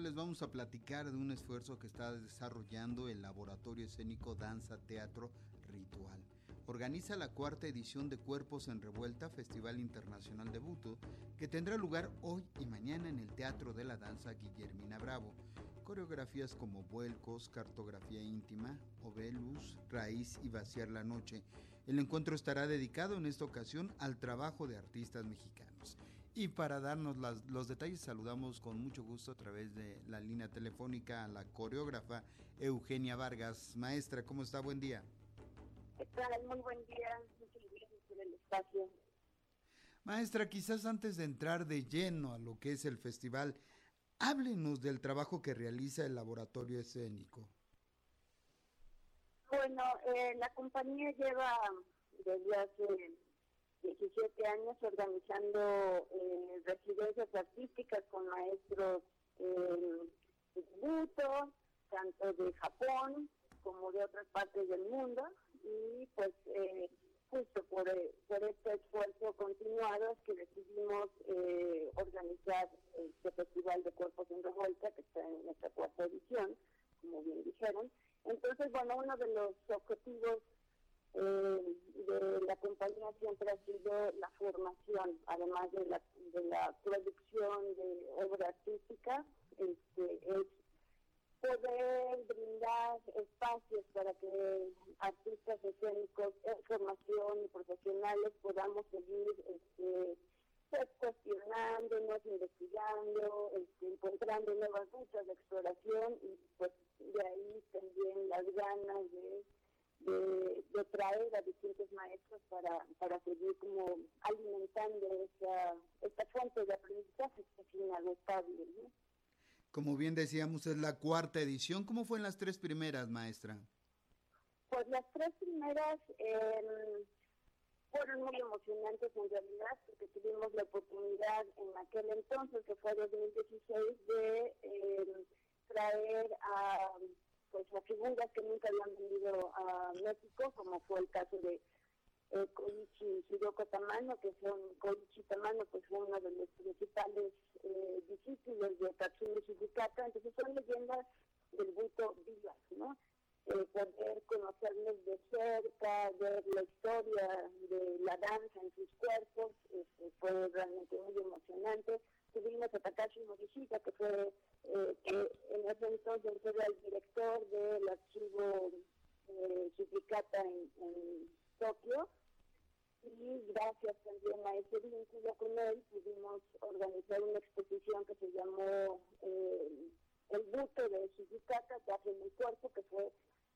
Les vamos a platicar de un esfuerzo que está desarrollando el Laboratorio Escénico Danza Teatro Ritual. Organiza la cuarta edición de Cuerpos en Revuelta, Festival Internacional de Buto, que tendrá lugar hoy y mañana en el Teatro de la Danza Guillermina Bravo. Coreografías como Vuelcos, Cartografía Íntima, Ovelus, Raíz y Vaciar la Noche. El encuentro estará dedicado en esta ocasión al trabajo de artistas mexicanos. Y para darnos los detalles saludamos con mucho gusto a través de la línea telefónica a la coreógrafa Eugenia Vargas. Maestra, ¿cómo está? Buen día. ¿Qué tal? Muy buen día. Muchas gracias por el espacio. Maestra, quizás antes de entrar de lleno a lo que es el festival, háblenos del trabajo que realiza el laboratorio escénico. Bueno, eh, la compañía lleva desde hace 17 años organizando eh, residencias artísticas con maestros eh, de tanto de Japón como de otras partes del mundo, y pues eh, justo por, eh, por este esfuerzo continuado es que decidimos eh, organizar este Festival de Cuerpos en Revuelta, que está en nuestra cuarta edición, como bien dijeron. Entonces, bueno, uno de los objetivos eh, de la compañía siempre ha sido la formación, además de la, de la producción de obra artística, este, es poder brindar espacios para que artistas escénicos en formación y profesionales podamos seguir este, pues, cuestionándonos, investigando, este, encontrando nuevas rutas de exploración y pues de ahí también las ganas de de, traer a distintos maestros para, para seguir como alimentando esa, esta fuente de aprendizaje que es inagotable. Como bien decíamos, es la cuarta edición. ¿Cómo fue en las tres primeras, maestra? Pues las tres primeras eh, fueron muy emocionantes en realidad, porque tuvimos la oportunidad en aquel entonces, que fue 2016, de eh, traer a pues a figuras que nunca habían venido a México, como fue el caso de eh, Koichi Shiroko Tamano, que son Koichi Tamano, pues fue uno de los principales eh, discípulos de Tatsumi Shibukata, entonces son leyendas del buto vivas, ¿no? Eh, poder conocerles de cerca, ver la historia de la danza en sus cuerpos, este, fue realmente muy emocionante. Tuvimos a Takashi Morishita, que fue eh, que en ese entonces era el director del archivo eh, en, Tokio y gracias también a ese vínculo con él pudimos organizar una exposición que se llamó eh, El buto de Shibikata, que en el cuerpo, que fue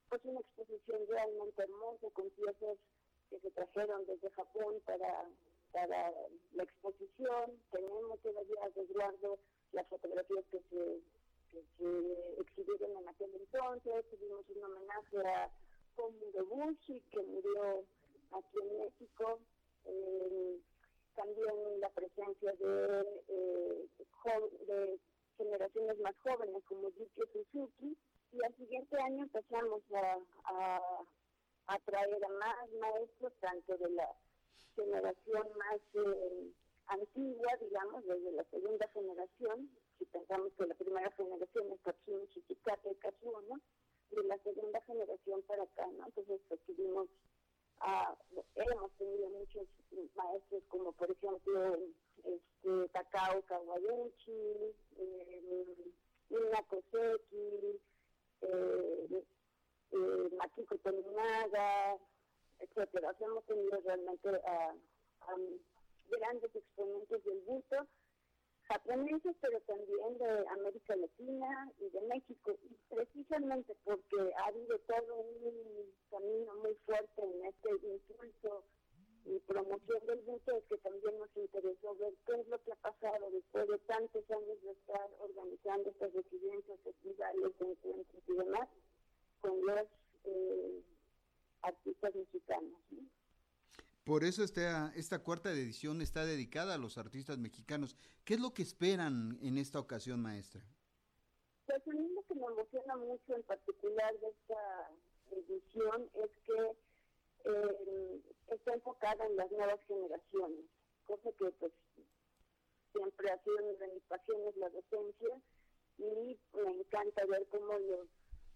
pues una exposición realmente hermosa con piezas que se trajeron desde Japón para, para la exposición. Tenemos todavía de Eduardo las fotografías que se, que exhibieron en aquel entonces. Tuvimos un homenaje a Komu de Bushi, que murió aquí en México. Eh, también la presencia de, eh, de generaciones más jóvenes como Yukio Suzuki. Y al siguiente año empezamos a, a, a más maestros, tanto de la generación más... Eh, antigua, digamos, desde la segunda generación, si pensamos que la primera generación es Katsuno, Chichikata y Katsuno, de la segunda generación para acá, ¿no? Entonces pues, tuvimos, hemos tenido muchos maestros como por ejemplo este, Takao Kawaguchi, eh, Koseki, eh, eh, etcétera. hemos tenido realmente a, a grandes exponentes del busto japoneses, pero también de América Latina y de México, y precisamente porque ha habido todo un camino muy fuerte en este impulso y promoción del busto, es que también nos interesó ver qué es lo que ha pasado después de tantos años de estar organizando estas residencias, festivales, encuentros y demás, con los eh, artistas mexicanos. Por eso esta, esta cuarta edición está dedicada a los artistas mexicanos. ¿Qué es lo que esperan en esta ocasión, maestra? Pues a mí lo que me emociona mucho en particular de esta edición es que eh, está enfocada en las nuevas generaciones, cosa que pues siempre ha sido una de mis pasiones la docencia y me encanta ver cómo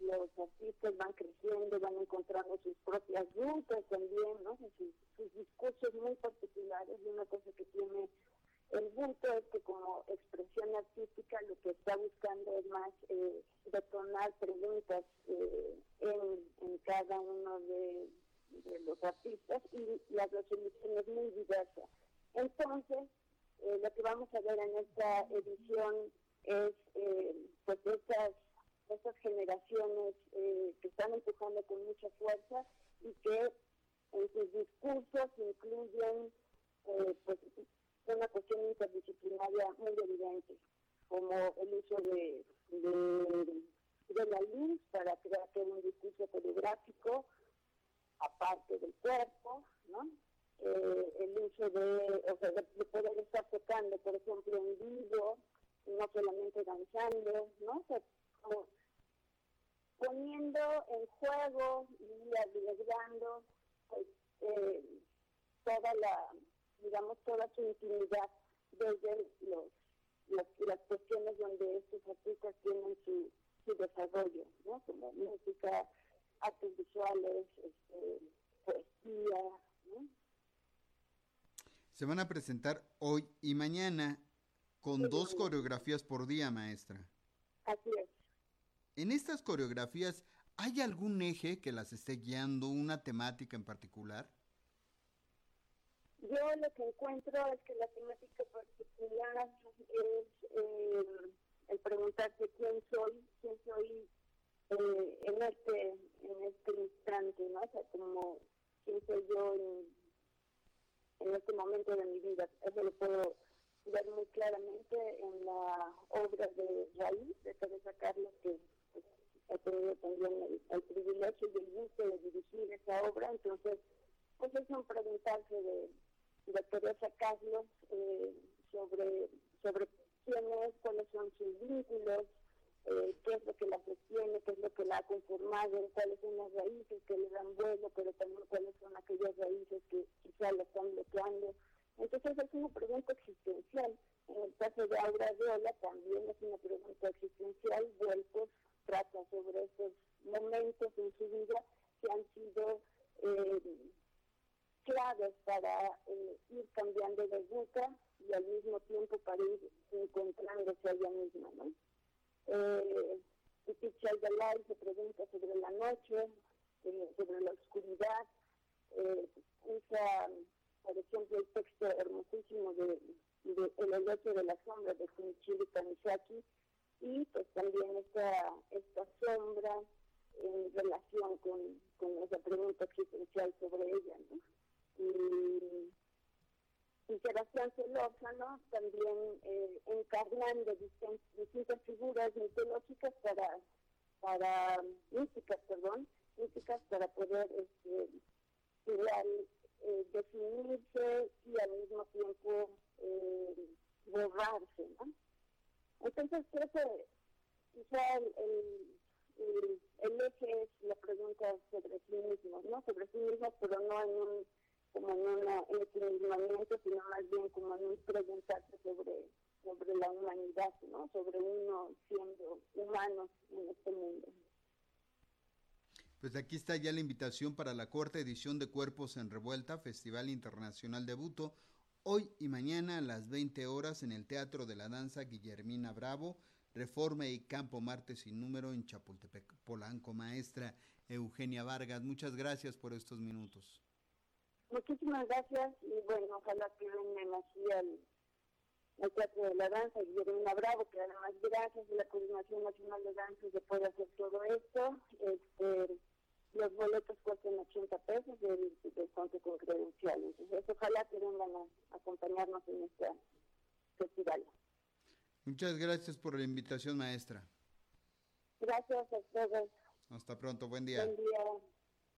los artistas van creciendo, van encontrando sus propias rutas también, ¿no? Sus, sus discursos muy particulares y una cosa que tiene el punto es que como expresión artística lo que está buscando es más eh, detonar preguntas eh, en, cada uno de, los artistas y la resolución es muy diversa. Entonces, eh, lo que vamos a ver en esta edición es pues estas, estas generaciones que están empujando con mucha fuerza y que en sus discursos incluyen pues una cuestión interdisciplinaria muy evidente, como el uso de, de, la luz para crear un discurso coreográfico, aparte del cuerpo, ¿no? Eh, el uso de, o sea, de, poder estar tocando, por ejemplo, en vivo, no solamente danzando, ¿no? Como poniendo en juego y arriesgando pues, eh, toda la digamos, toda su intimidad desde los, las, cuestiones donde estos artistas tienen su, su desarrollo, ¿no? Como música, artes visuales, este, poesía, ¿no? Se van a presentar hoy y mañana con dos coreografías por día, maestra. Así es. En estas coreografías, ¿hay algún eje que las esté guiando, una temática en particular? Yo lo que encuentro es que la temática particular es eh, el preguntarse quién soy, quién soy eh, en este en este instante, ¿no? O sea, como quién soy yo en, de mi vida. Eso lo puedo ver muy claramente en la obra de Raíz, de Teresa Carlos, que pues, he tenido también el, el, privilegio y el gusto de dirigir esa obra. Entonces, pues es un preguntarse de de Teresa Carlos eh, sobre, sobre quién es, cuáles son sus vínculos, eh, qué es lo que la sostiene, qué es lo que la ha conformado, cuáles son las raíces que le dan vuelo, pero también cuáles son aquellas raíces que quizá la están bloqueando. Entonces es una pregunta existencial. En el caso de Aura Viola también es una pregunta existencial. Vuelcos trata sobre esos momentos en su vida que han sido eh, claves para eh, ir cambiando de ruta y al mismo tiempo para ir encontrándose a ella misma, ¿no? Eh, Galay se pregunta sobre la noche, eh, sobre la oscuridad, eh, usa, por ejemplo, el texto hermosísimo de, El hecho de la sombra de Kunichiro Tanizaki y pues también esta, esta sombra en relación con, con esa pregunta existencial sobre ella, y, y Sebastián Solórzano también eh, encarnando distintas figuras mitológicas para, para místicas, perdón, místicas para poder este, eh, definirse y al mismo tiempo eh, borrarse, ¿no? Entonces creo que quizá el, el, el, eje es la pregunta sobre sí mismo, ¿no? Sobre sí mismo, pero no en un como en un ensimismamiento, sino más bien como en un preguntarse sobre, sobre la humanidad, ¿no? sobre uno siendo humano en este mundo. Pues aquí está ya la invitación para la cuarta edición de Cuerpos en Revuelta, Festival Internacional de Buto, hoy y mañana a las 20 horas en el Teatro de la Danza Guillermina Bravo, Reforma y Campo Marte sin número en Chapultepec, Polanco. Maestra Eugenia Vargas, muchas gracias por estos minutos. Muchísimas gracias y bueno, ojalá que vengan así al, Teatro de la Danza, Guillermina Bravo, que además gracias a la Coordinación Nacional de Danza se puede hacer todo esto. Este, los boletos cuestan 80 pesos del descuento con credenciales. Entonces, ojalá que vengan a acompañarnos en este festival. Muchas gracias por la invitación, maestra. Gracias a. Hasta pronto, buen día. Buen día.